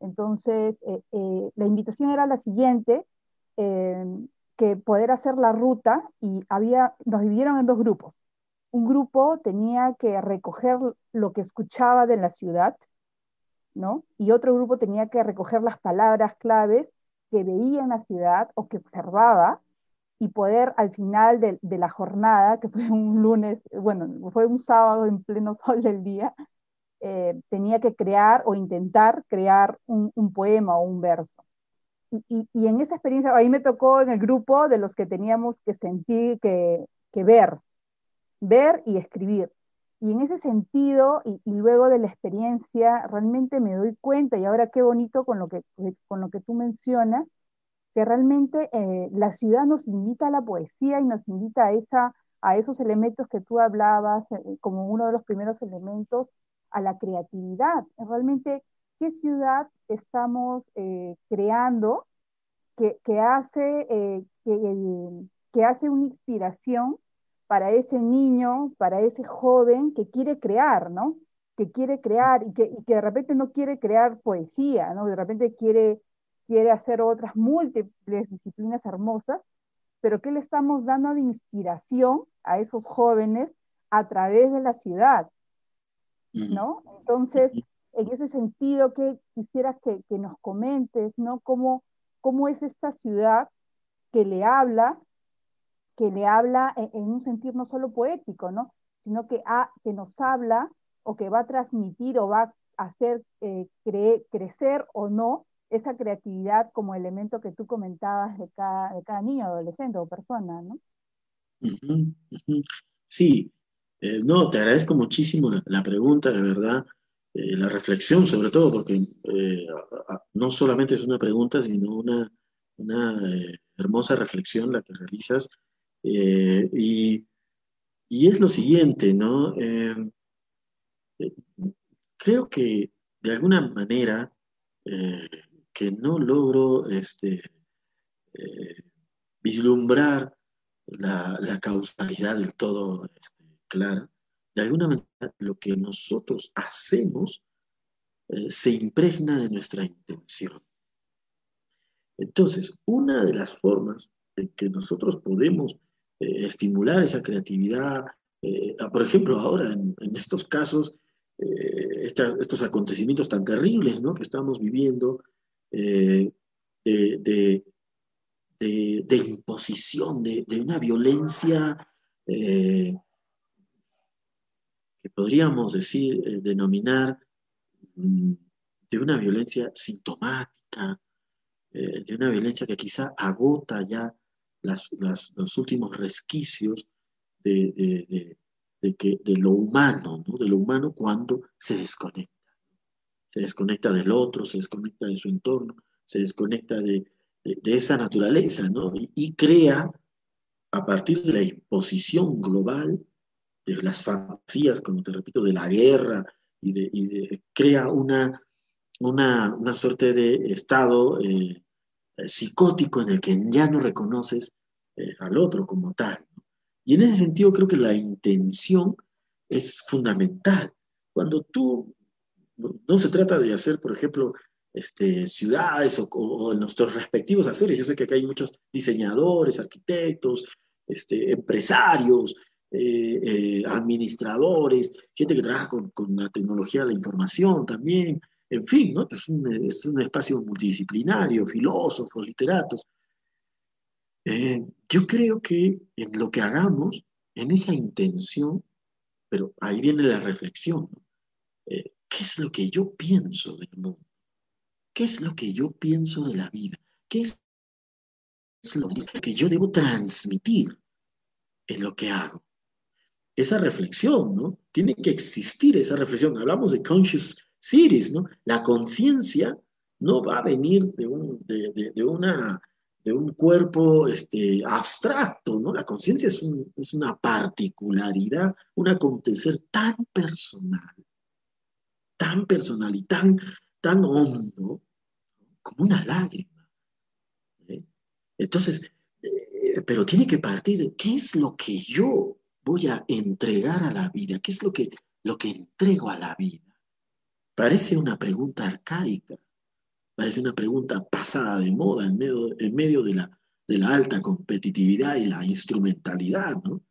Entonces, eh, eh, la invitación era la siguiente, em, que poder hacer la ruta y había, nos dividieron en dos grupos. Un grupo tenía que recoger lo que escuchaba de la ciudad, ¿no? Y otro grupo tenía que recoger las palabras claves que veía en la ciudad o que observaba y poder al final de, de la jornada, que fue un lunes, bueno, fue un sábado en pleno [laughs] sol del día, eh, tenía que crear o intentar crear un, poema o un verso. Y, en esa experiencia, ahí me tocó en el grupo de los que teníamos que sentir, que, ver, ver y escribir. Y en ese sentido, y, luego de la experiencia, realmente me doy cuenta, y ahora qué bonito con lo que, con lo que tú mencionas, que realmente eh, la ciudad nos invita a la poesía y nos invita a, esa, a esos elementos que tú hablabas eh, como uno de los primeros elementos a la creatividad. Realmente, ¿qué ciudad estamos eh, creando que, hace, eh, que, hace una inspiración para ese niño, para ese joven que quiere crear, ¿no? Que quiere crear y que, de repente no quiere crear poesía, ¿no? De repente quiere, quiere hacer otras múltiples disciplinas hermosas, pero ¿qué le estamos dando de inspiración a esos jóvenes a través de la ciudad? ¿No? Entonces, en ese sentido, que quisiera que, nos comentes, ¿no? ¿Cómo, ¿Cómo es esta ciudad que le habla, que le habla en, un sentido no solo poético, ¿no? Sino que, que nos habla o que va a transmitir o va a hacer eh, crecer o no esa creatividad como elemento que tú comentabas de cada, de cada niño, adolescente o persona, ¿no? Sí, eh, no, te agradezco muchísimo la, pregunta, de verdad, eh, la reflexión sobre todo, porque eh, no solamente es una pregunta, sino una, una hermosa reflexión la que realizas. Y, y, es lo siguiente, ¿no? creo que de alguna manera que no logro este, vislumbrar la, la, causalidad del todo este, clara, de alguna manera lo que nosotros hacemos eh, se impregna de nuestra intención. Entonces, una de las formas en que nosotros podemos eh, estimular esa creatividad, eh, por ejemplo, ahora en, estos casos, estos acontecimientos tan terribles ¿no? que estamos viviendo, de, imposición, de, una violencia podríamos decir, denominar mm, de una violencia sintomática, de una violencia que quizá agota ya los últimos resquicios de, que, de lo humano, ¿no? de lo humano cuando se desconecta. Se desconecta del otro, se desconecta de su entorno, se desconecta de, esa naturaleza, ¿no? Y, crea, a partir de la imposición global, de las fantasías, como te repito, de la guerra, y crea una, una, suerte de estado eh, psicótico en el que ya no reconoces eh, al otro como tal. Y en ese sentido creo que la intención es fundamental. Cuando tú, no se trata de hacer, por ejemplo, este, ciudades o, nuestros respectivos haceres. Yo sé que acá hay muchos diseñadores, arquitectos, este, empresarios, eh, eh, administradores, gente que trabaja con, la tecnología de la información también, en fin, ¿no? es, un, es un espacio multidisciplinario, filósofos, literatos. Eh, yo creo que en lo que hagamos, en esa intención, pero ahí viene la reflexión, ¿qué es lo que yo pienso del mundo? ¿Qué es lo que yo pienso de la vida? ¿Qué es lo que yo debo transmitir en lo que hago? Esa reflexión, ¿no? Tiene que existir esa reflexión. Hablamos de conscious cities, ¿no? La conciencia no va a venir de, un, de una de un cuerpo este, abstracto, ¿no? La conciencia es, es, una particularidad, un acontecer tan personal, tan personal y tan, tan hondo, como una lágrima. ¿eh? Entonces, eh, pero tiene que partir de qué es lo que yo voy a entregar a la vida, qué es lo que, lo que entrego a la vida. Parece una pregunta arcaica, Parece una pregunta pasada de moda en medio, en medio de, la, de la alta competitividad y la instrumentalidad, ¿no?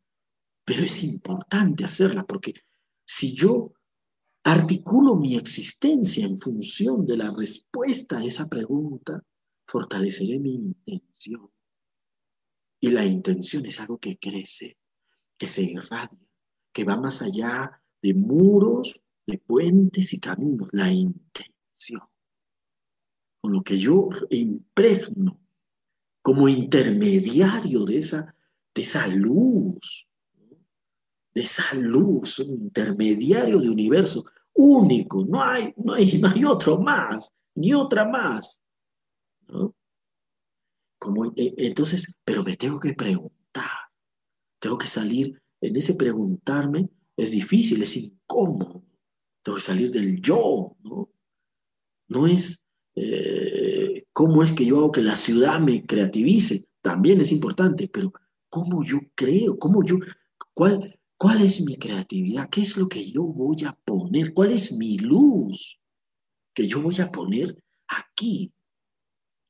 Pero es importante hacerla porque si yo articulo mi existencia en función de la respuesta a esa pregunta, fortaleceré mi intención. Y la intención es algo que crece, que se irradia, que va más allá de muros, de puentes y caminos, la intención. Con lo que yo impregno como intermediario de esa, de esa luz, de esa luz, un intermediario de universo único, no hay, no hay, no hay otro más, ni otra más. Como, e, entonces, pero me tengo que preguntar, tengo que salir, en ese preguntarme es difícil, es incómodo, tengo que salir del yo, ¿no? No es eh, cómo es que yo hago que la ciudad me creativice, también es importante, pero cómo yo creo, cómo yo, cuál, cuál es mi creatividad, qué es lo que yo voy a poner, cuál es mi luz que yo voy a poner aquí,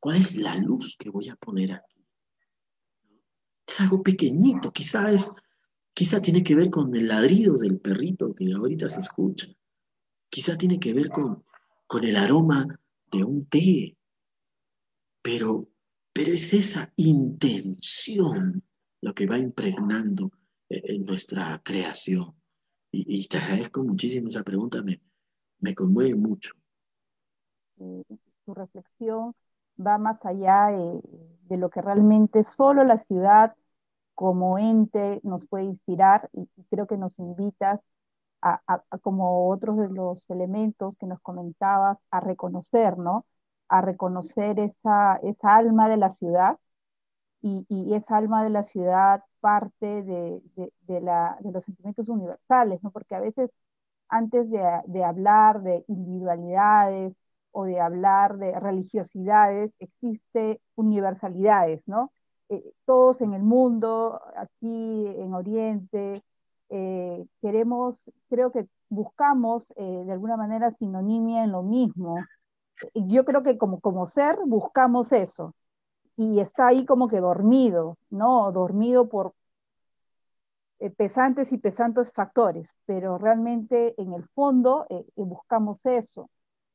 cuál es la luz que voy a poner aquí. Es algo pequeñito, quizás quizá tiene que ver con el ladrido del perrito que ahorita se escucha, quizá tiene que ver con, con el aroma de un té, pero, pero es esa intención lo que va impregnando eh, en nuestra creación. Y, te agradezco muchísimo esa pregunta, me, me conmueve mucho. Tu reflexión va más allá de, lo que realmente solo la ciudad como ente nos puede inspirar y creo que nos invitas como otros de los elementos que nos comentabas, a reconocer, ¿no? A reconocer esa, esa alma de la ciudad y, y esa alma de la ciudad parte de, de, de, los sentimientos universales, ¿no? Porque a veces antes de, hablar de individualidades o de hablar de religiosidades, existe universalidades, ¿no? Eh, todos en el mundo, aquí en Oriente, eh, queremos, creo que buscamos eh, de alguna manera sinonimia en lo mismo. Yo creo que como, como ser buscamos eso y está ahí como que dormido, ¿no? Dormido por, eh, pesantes y pesantes factores, pero realmente en el fondo eh, buscamos eso.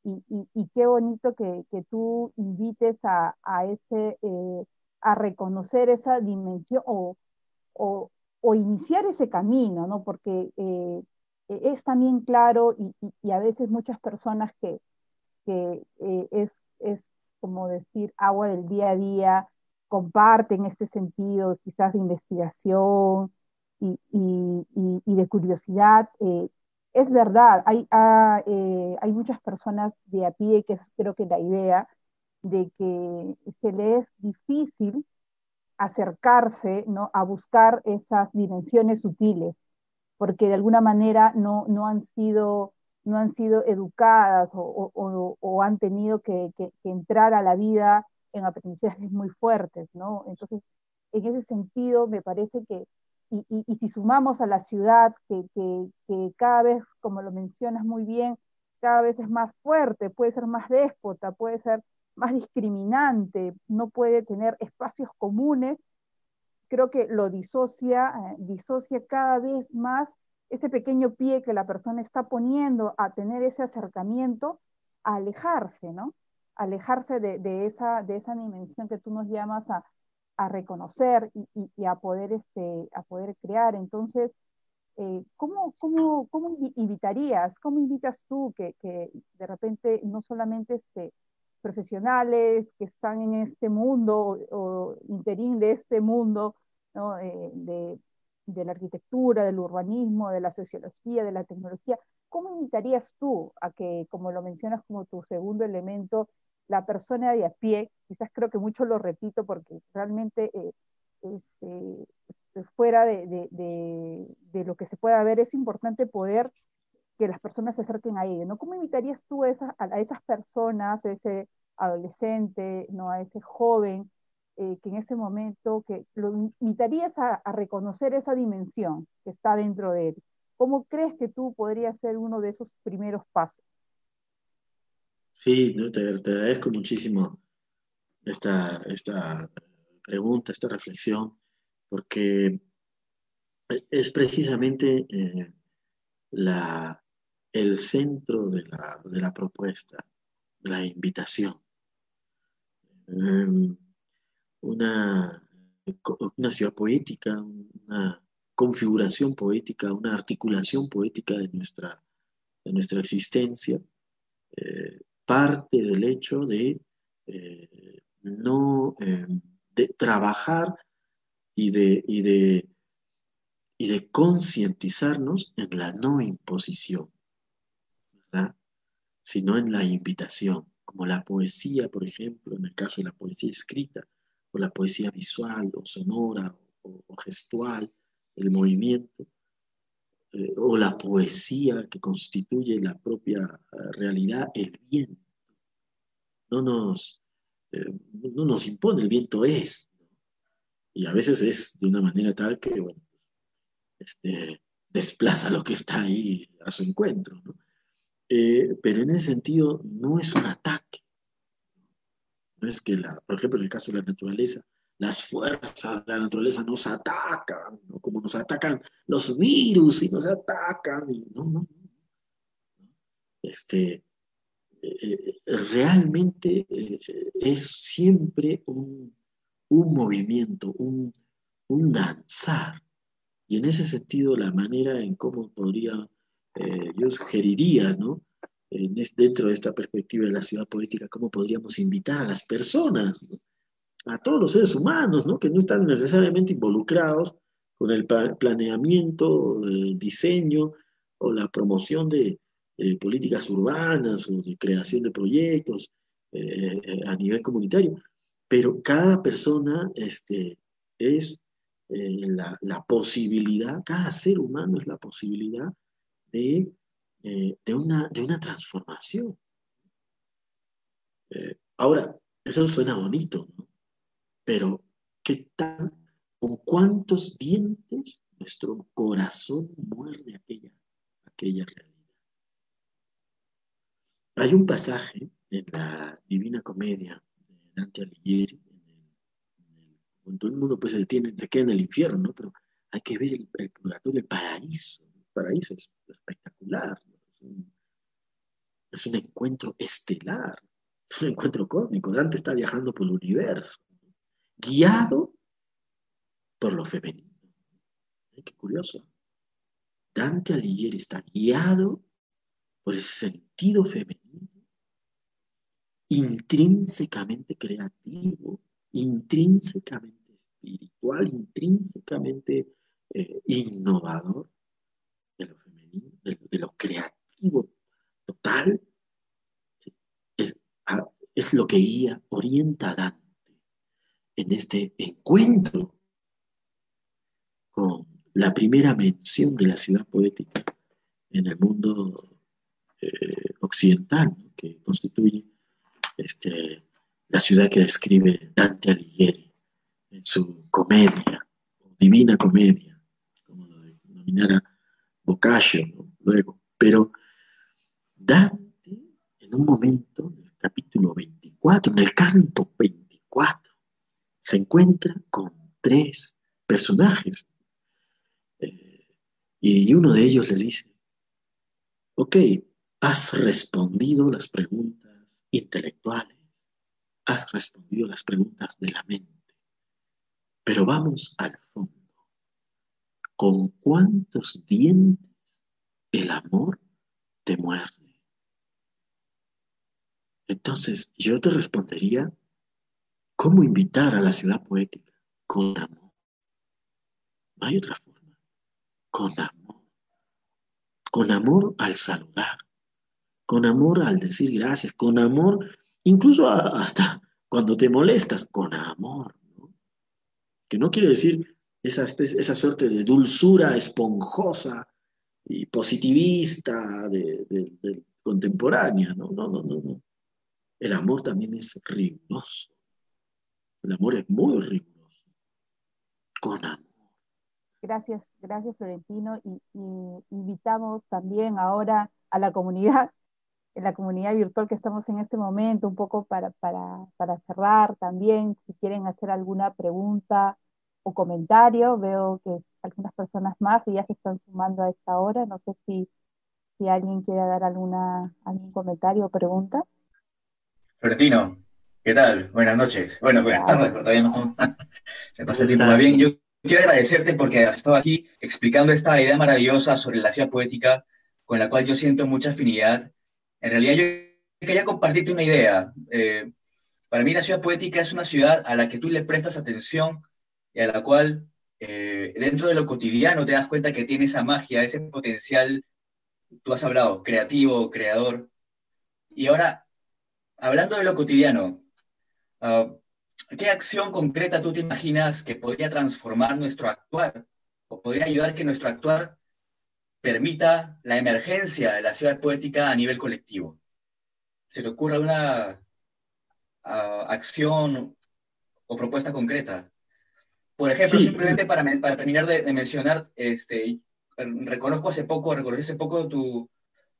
Y, y, qué bonito que, que tú invites a, a ese, a reconocer esa dimensión o, o, o, iniciar ese camino, ¿no? Porque es también claro y, y, a veces muchas personas que, que es, es como decir agua del día a día, comparten este sentido quizás de investigación, y, de curiosidad. Eh, es verdad, hay, ah, eh, hay muchas personas de a pie que creo que la idea de que se les es difícil acercarse ¿no? a buscar esas dimensiones sutiles, porque de alguna manera no, han, sido, educadas o, han tenido que, entrar a la vida en aprendizajes muy fuertes. Entonces, en ese sentido, me parece que y, si sumamos a la ciudad, que, cada vez, como lo mencionas muy bien, cada vez es más fuerte, puede ser más déspota, puede ser más discriminante, no puede tener espacios comunes, creo que lo disocia, eh, disocia cada vez más ese pequeño pie que la persona está poniendo a tener ese acercamiento, a alejarse, ¿no? Alejarse de, esa, de esa dimensión que tú nos llamas a, a reconocer y, a, poder, este, a poder crear. Entonces, eh, ¿cómo, cómo, cómo, invitarías, cómo invitas tú que, que, de repente no solamente este, profesionales que están en este mundo o, interín de este mundo ¿no? Eh, de, de, la arquitectura, del urbanismo, de la sociología, de la tecnología, ¿cómo invitarías tú a que, como lo mencionas como tu segundo elemento, la persona de a pie, quizás creo que mucho lo repito porque realmente eh, este, fuera de, lo que se pueda ver, es importante poder que las personas se acerquen a ello, ¿no? ¿Cómo invitarías tú a esas, a esas personas, a ese adolescente, ¿no? a ese joven, eh, que en ese momento, que lo invitarías a, a, reconocer esa dimensión que está dentro de él? ¿Cómo crees que tú podrías ser uno de esos primeros pasos? Sí, te, agradezco muchísimo esta, esta pregunta, esta reflexión, porque es precisamente eh, la, el centro de la, de la propuesta, la invitación. Em, una, una ciudad poética, una configuración poética, una articulación poética de nuestra, de nuestra existencia, eh, parte del hecho de eh, no eh, de trabajar y de, y de, y de concientizarnos en la no imposición, ¿verdad? sino en la invitación, como la poesía, por ejemplo, en el caso de la poesía escrita, o la poesía visual, o sonora, o gestual, el movimiento, eh, o la poesía que constituye la propia eh, realidad, el viento. No nos, eh, no nos impone, el viento es. Y a veces es de una manera tal que, bueno, este, desplaza lo que está ahí a su encuentro. pero en ese sentido no es un ataque. No es que, la, por ejemplo, en el caso de la naturaleza, las fuerzas de la naturaleza nos atacan, como nos atacan los virus y nos atacan. No, no, Este, eh, eh, realmente eh, es siempre un, movimiento, un, danzar. Y en ese sentido, la manera en cómo podría, yo sugeriría, ¿no? dentro de esta perspectiva de la ciudad poética, cómo podríamos invitar a las personas, ¿no? A todos los seres humanos, ¿no? que no están necesariamente involucrados con el planeamiento, el diseño o la promoción de políticas urbanas o de creación de proyectos eh, eh, a nivel comunitario. Pero cada persona este, es eh, la, posibilidad, cada ser humano es la posibilidad de, de, una, de una transformación. ahora, eso suena bonito, ¿no? Pero, ¿qué tal? ¿Con cuántos dientes nuestro corazón muerde aquella, aquella realidad? Hay un pasaje en la Divina Comedia de Dante Alighieri, el, todo el mundo pues se, detiene, se queda en el infierno, ¿no? pero hay que ver el, el paraíso. El paraíso es espectacular. Es un encuentro estelar, es un encuentro cósmico. Dante está viajando por el universo, guiado por lo femenino. Qué curioso. Dante Alighieri está guiado por ese sentido femenino, intrínsecamente creativo, intrínsecamente espiritual, intrínsecamente eh, innovador de lo femenino, de, lo creativo total, es, es lo que guía, orienta a Dante en este encuentro con la primera mención de la ciudad poética en el mundo eh, occidental, que constituye este, la ciudad que describe Dante Alighieri en su comedia, divina comedia, como lo denominara Boccaccio luego. Pero Dante, en un momento, en el capítulo 24, en el canto 24, se encuentra con tres personajes y uno de ellos les dice, ok, has respondido las preguntas intelectuales, has respondido las preguntas de la mente, pero vamos al fondo. ¿Con cuántos dientes el amor te muerde? Entonces yo te respondería, ¿cómo invitar a la ciudad poética? Con amor. No hay otra forma con amor. Con amor al saludar, con amor al decir gracias, con amor, incluso hasta cuando te molestas, con amor. Que no quiere decir esa, esa suerte de dulzura esponjosa y positivista de, contemporánea. No, no, no, no, no. El amor también es riguroso. El amor es muy riguroso. Con amor. Gracias, gracias Florentino. Y, invitamos también ahora a la comunidad, en la comunidad virtual que estamos en este momento, un poco para, para, para cerrar también, si quieren hacer alguna pregunta o comentario, veo que algunas personas más ya se están sumando a esta hora, no sé si, si alguien quiere dar alguna, algún comentario o pregunta. Florentino, ¿qué tal? Buenas noches. Bueno, buenas tardes, pero todavía no [laughs] se pasa el tiempo más bien. Yo quiero agradecerte porque has estado aquí explicando esta idea maravillosa sobre la ciudad poética con la cual yo siento mucha afinidad. En realidad yo quería compartirte una idea. Eh, para mí la ciudad poética es una ciudad a la que tú le prestas atención y a la cual eh, dentro de lo cotidiano te das cuenta que tiene esa magia, ese potencial, tú has hablado, creativo, creador. Y ahora, hablando de lo cotidiano, uh, ¿Qué acción concreta tú te imaginas que podría transformar nuestro actuar o podría ayudar que nuestro actuar permita la emergencia de la ciudad poética a nivel colectivo? ¿Se te ocurre alguna ah, acción o propuesta concreta? Por ejemplo, simplemente para, para, terminar de, mencionar, este, reconozco hace poco, reconocí hace poco tu,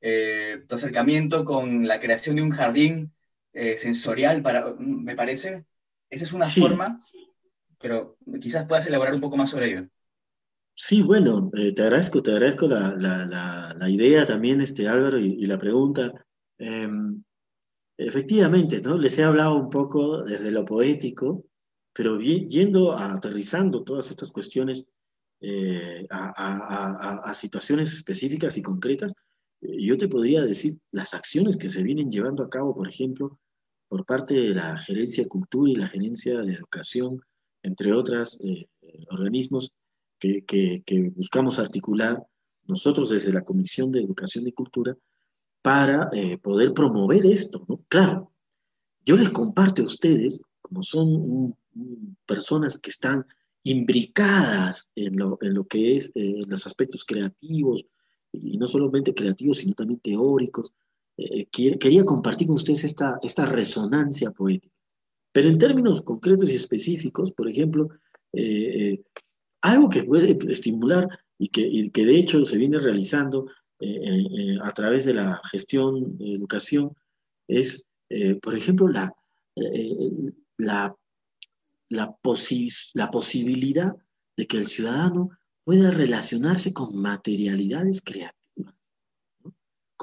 eh, tu acercamiento con la creación de un jardín eh, sensorial, para, me parece, esa es una forma, pero quizás puedas elaborar un poco más sobre ello. Sí, bueno, eh, te agradezco, te agradezco la, la, la, idea también, este, Álvaro, y, la pregunta. Em, efectivamente, ¿no? Les he hablado un poco desde lo poético, pero yendo, a, aterrizando todas estas cuestiones eh, a, a, a, situaciones específicas y concretas, yo te podría decir las acciones que se vienen llevando a cabo, por ejemplo, por parte de la Gerencia de Cultura y la Gerencia de Educación, entre otros eh, organismos que, buscamos articular nosotros desde la Comisión de Educación y Cultura para eh, poder promover esto. ¿no? Claro, yo les comparto a ustedes, como son personas que están imbricadas en lo, en lo que es eh, los aspectos creativos, y no solamente creativos, sino también teóricos, eh, quería compartir con ustedes esta, esta resonancia poética. Pero en términos concretos y específicos, por ejemplo, eh, eh, algo que puede estimular y que, que, de hecho se viene realizando a través de la gestión educación es, por ejemplo, la, la, la, la posibilidad de que el ciudadano pueda relacionarse con materialidades creativas,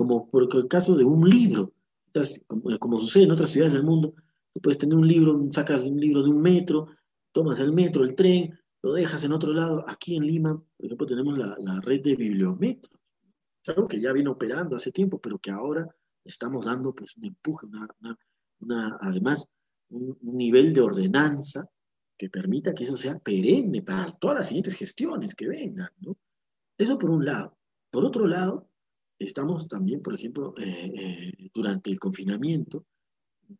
como por el caso de un libro, como, como sucede en otras ciudades del mundo, tú puedes tener un libro, sacas un libro de un metro, tomas el metro, el tren, lo dejas en otro lado. Aquí en Lima, por ejemplo, tenemos la, la red de bibliometros. Es algo que ya viene operando hace tiempo, pero que ahora estamos dando pues, un empuje, una, una, además un, nivel de ordenanza que permita que eso sea perenne para todas las siguientes gestiones que vengan. ¿no? Eso por un lado. Por otro lado, estamos también, por ejemplo, eh, eh, durante el confinamiento,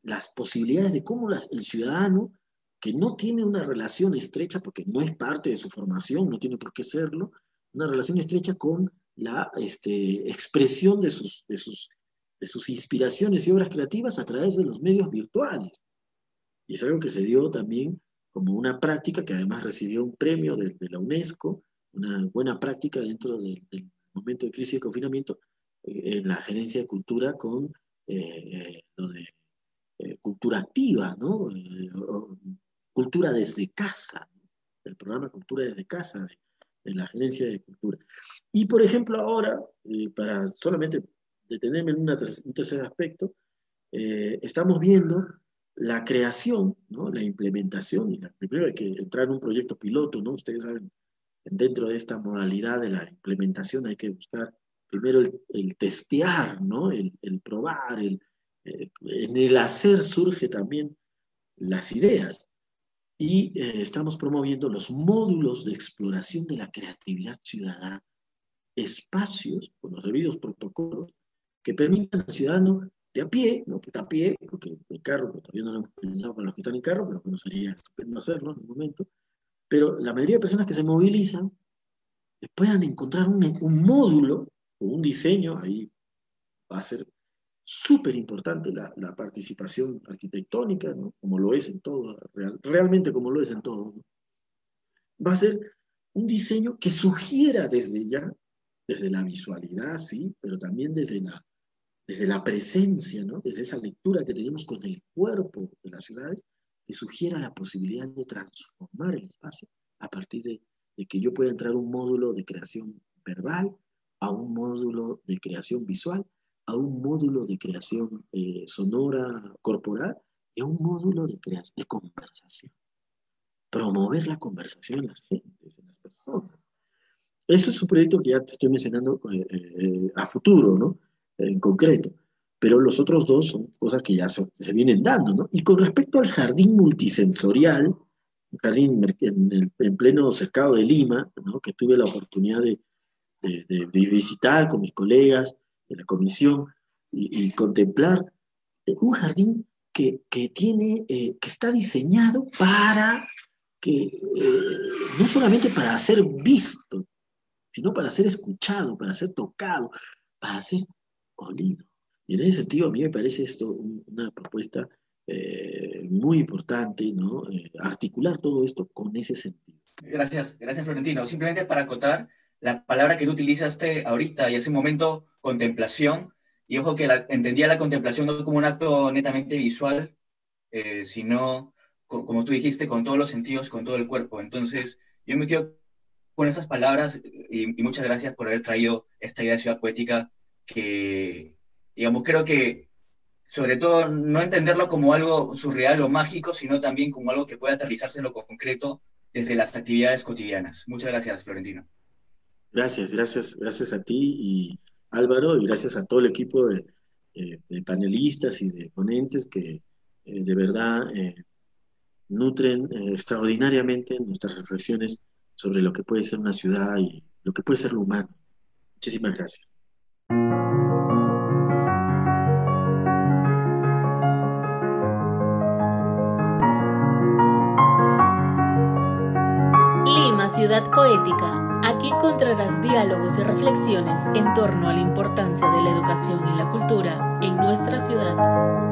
las posibilidades de cómo las, el ciudadano que no tiene una relación estrecha, porque no es parte de su formación, no tiene por qué serlo, una relación estrecha con la este, expresión de sus, de, sus, de sus inspiraciones y obras creativas a través de los medios virtuales. Y es algo que se dio también como una práctica que además recibió un premio de, la UNESCO, una buena práctica dentro del, momento de crisis de confinamiento, en la gerencia de cultura con eh, eh, lo de cultura activa, ¿no? Cultura desde casa, el programa Cultura desde casa de, la Gerencia de Cultura. Y por ejemplo ahora, eh, para solamente detenerme en un tercer aspecto, eh, estamos viendo la creación, ¿no? la implementación, y la, primero hay que entrar en un proyecto piloto, ¿no? Ustedes saben, dentro de esta modalidad de la implementación hay que buscar primero el, testear, ¿no? El, probar, el, eh, en el hacer surge también las ideas y eh, estamos promoviendo los módulos de exploración de la creatividad ciudadana, espacios con los debidos protocolos que permitan al ciudadano de a pie, no que está a pie, porque el carro, pues, todavía no lo hemos pensado para los que están en carro, pero bueno, sería estupendo hacerlo en un momento, pero la mayoría de personas que se movilizan eh, puedan encontrar un, un módulo un diseño, ahí va a ser súper importante la, participación arquitectónica, ¿no? como lo es en todo, realmente como lo es en todo. Va a ser un diseño que sugiera desde ya, desde la visualidad, sí, pero también desde la, desde la presencia, ¿no? desde esa lectura que tenemos con el cuerpo de las ciudades, que sugiera la posibilidad de transformar el espacio a partir de, de que yo pueda entrar un módulo de creación verbal, a un módulo de creación visual, a un módulo de creación eh, sonora corporal y a un módulo de, creación, de conversación. Promover la conversación en las gentes, en las personas. Eso es un proyecto que ya te estoy mencionando eh, eh, a futuro, ¿no? En concreto. Pero los otros dos son cosas que ya se, vienen dando, ¿no? Y con respecto al jardín multisensorial, un jardín en, en, pleno cercado de Lima, ¿no? que tuve la oportunidad de, de, de visitar con mis colegas, de la comisión y, contemplar eh, un jardín que, tiene, eh, que está diseñado para que, eh, no solamente para ser visto, sino para ser escuchado, para ser tocado, para ser olido. Y en ese sentido, a mí me parece esto una propuesta muy importante, ¿no? articular todo esto con ese sentido. Gracias, gracias Florentino. Simplemente para acotar, la palabra que tú utilizaste ahorita y ese momento, contemplación, y ojo que entendía la contemplación no como un acto netamente visual, eh, sino, como tú dijiste, con todos los sentidos, con todo el cuerpo. Entonces, yo me quedo con esas palabras y, muchas gracias por haber traído esta idea de ciudad poética que, digamos, creo que sobre todo no entenderlo como algo surreal o mágico, sino también como algo que puede aterrizarse en lo concreto desde las actividades cotidianas. Muchas gracias, Florentino. Gracias, gracias, gracias a ti y Álvaro y gracias a todo el equipo de, eh, panelistas y de ponentes que eh, de verdad eh, nutren extraordinariamente nuestras reflexiones sobre lo que puede ser una ciudad y lo que puede ser lo humano. Muchísimas gracias. Lima, ciudad poética Aquí encontrarás diálogos y reflexiones en torno a la importancia de la educación y la cultura en nuestra ciudad.